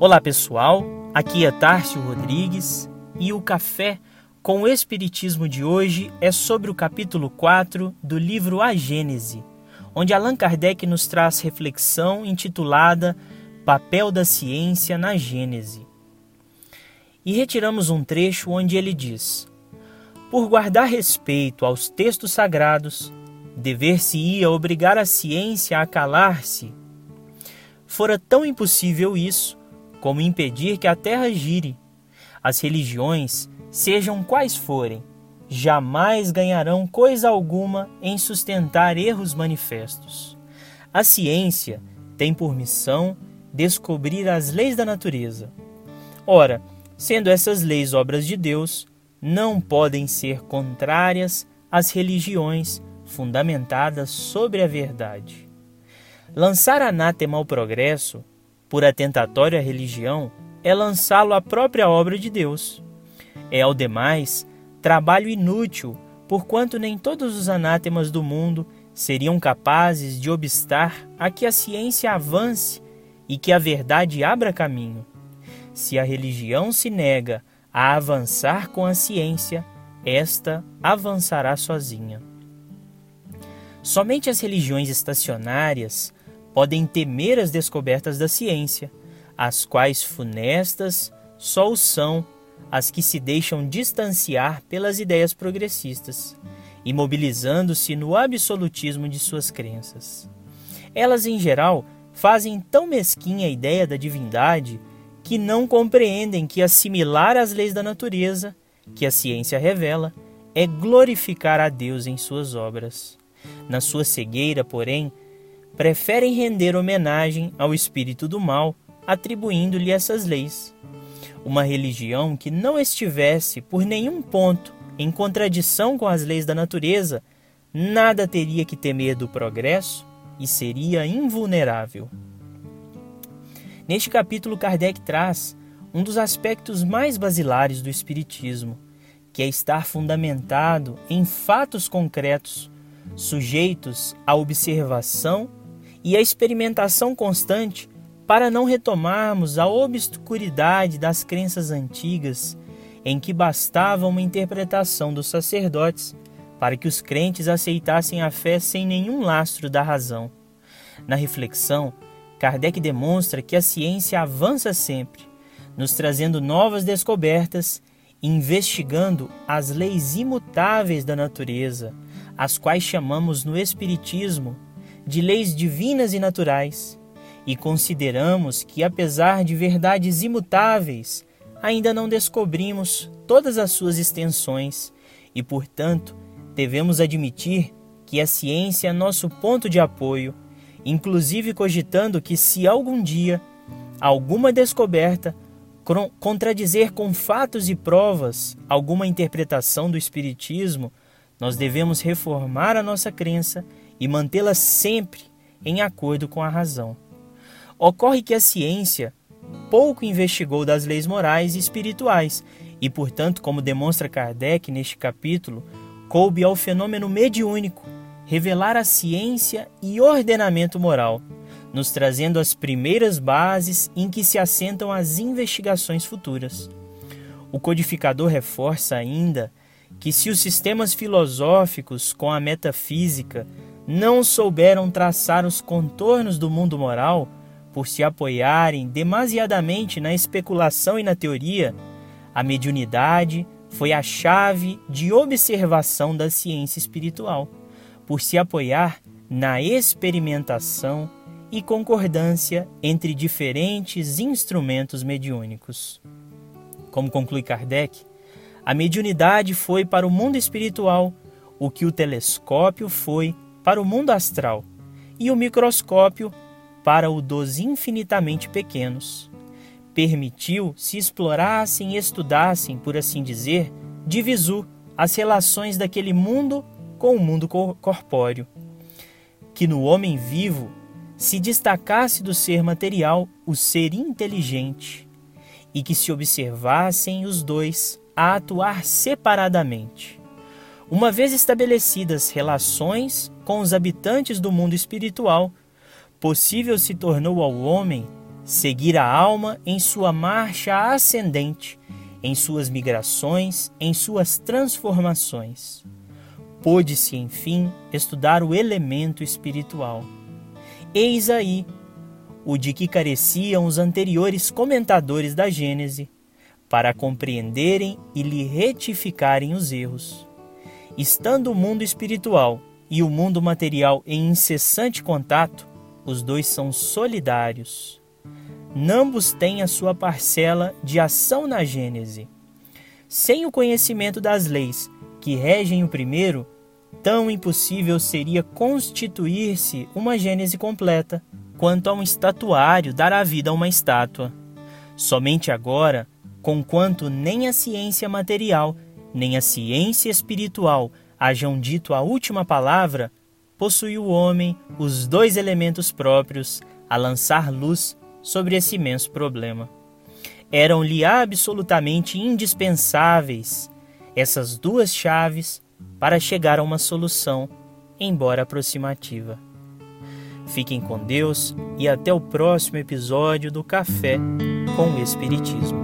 Olá pessoal, aqui é Tárcio Rodrigues e o café com o Espiritismo de hoje é sobre o capítulo 4 do livro A Gênese, onde Allan Kardec nos traz reflexão intitulada Papel da Ciência na Gênese. E retiramos um trecho onde ele diz: Por guardar respeito aos textos sagrados, dever-se-ia obrigar a ciência a calar-se. Fora tão impossível isso como impedir que a terra gire. As religiões, sejam quais forem, jamais ganharão coisa alguma em sustentar erros manifestos. A ciência tem por missão descobrir as leis da natureza. Ora, sendo essas leis obras de Deus, não podem ser contrárias às religiões fundamentadas sobre a verdade. Lançar anátema ao progresso por atentatório à religião é lançá-lo à própria obra de Deus. É, ao demais, trabalho inútil, porquanto nem todos os anátemas do mundo seriam capazes de obstar a que a ciência avance e que a verdade abra caminho. Se a religião se nega a avançar com a ciência, esta avançará sozinha. Somente as religiões estacionárias podem temer as descobertas da ciência, as quais funestas só o são as que se deixam distanciar pelas ideias progressistas, imobilizando-se no absolutismo de suas crenças. Elas, em geral, fazem tão mesquinha a ideia da divindade que não compreendem que assimilar as leis da natureza, que a ciência revela, é glorificar a Deus em suas obras. Na sua cegueira, porém, preferem render homenagem ao espírito do mal, atribuindo-lhe essas leis. Uma religião que não estivesse por nenhum ponto em contradição com as leis da natureza, nada teria que temer do progresso e seria invulnerável. Neste capítulo, Kardec traz um dos aspectos mais basilares do Espiritismo, que é estar fundamentado em fatos concretos, sujeitos à observação e a experimentação constante para não retomarmos a obscuridade das crenças antigas em que bastava uma interpretação dos sacerdotes para que os crentes aceitassem a fé sem nenhum lastro da razão. Na reflexão, Kardec demonstra que a ciência avança sempre, nos trazendo novas descobertas e investigando as leis imutáveis da natureza, as quais chamamos no Espiritismo de leis divinas e naturais, e consideramos que, apesar de verdades imutáveis, ainda não descobrimos todas as suas extensões e, portanto, devemos admitir que a ciência é nosso ponto de apoio, inclusive cogitando que, se algum dia alguma descoberta contradizer com fatos e provas alguma interpretação do Espiritismo, nós devemos reformar a nossa crença e mantê-la sempre em acordo com a razão. Ocorre que a ciência pouco investigou das leis morais e espirituais e, portanto, como demonstra Kardec neste capítulo, coube ao fenômeno mediúnico revelar a ciência e ordenamento moral, nos trazendo as primeiras bases em que se assentam as investigações futuras. O codificador reforça ainda que se os sistemas filosóficos com a metafísica não souberam traçar os contornos do mundo moral por se apoiarem demasiadamente na especulação e na teoria, a mediunidade foi a chave de observação da ciência espiritual, por se apoiar na experimentação e concordância entre diferentes instrumentos mediúnicos. Como conclui Kardec, a mediunidade foi para o mundo espiritual o que o telescópio foi para o mundo astral e o microscópio para o dos infinitamente pequenos. Permitiu se explorassem e estudassem, por assim dizer, de visu as relações daquele mundo com o mundo corpóreo. Que no homem vivo se destacasse do ser material o ser inteligente, e que se observassem os dois a atuar separadamente. Uma vez estabelecidas relações com os habitantes do mundo espiritual, possível se tornou ao homem seguir a alma em sua marcha ascendente, em suas migrações, em suas transformações. Pôde-se, enfim, estudar o elemento espiritual. Eis aí o de que careciam os anteriores comentadores da Gênese, para compreenderem e lhe retificarem os erros. Estando o mundo espiritual e o mundo material em incessante contato, os dois são solidários. Nambos têm a sua parcela de ação na Gênese. Sem o conhecimento das leis que regem o primeiro, tão impossível seria constituir-se uma Gênese completa, quanto a um estatuário dar a vida a uma estátua. Somente agora, conquanto nem a ciência material, nem a ciência espiritual hajam dito a última palavra, possui o homem os dois elementos próprios a lançar luz sobre esse imenso problema. Eram-lhe absolutamente indispensáveis essas duas chaves para chegar a uma solução, embora aproximativa. Fiquem com Deus e até o próximo episódio do Café com o Espiritismo.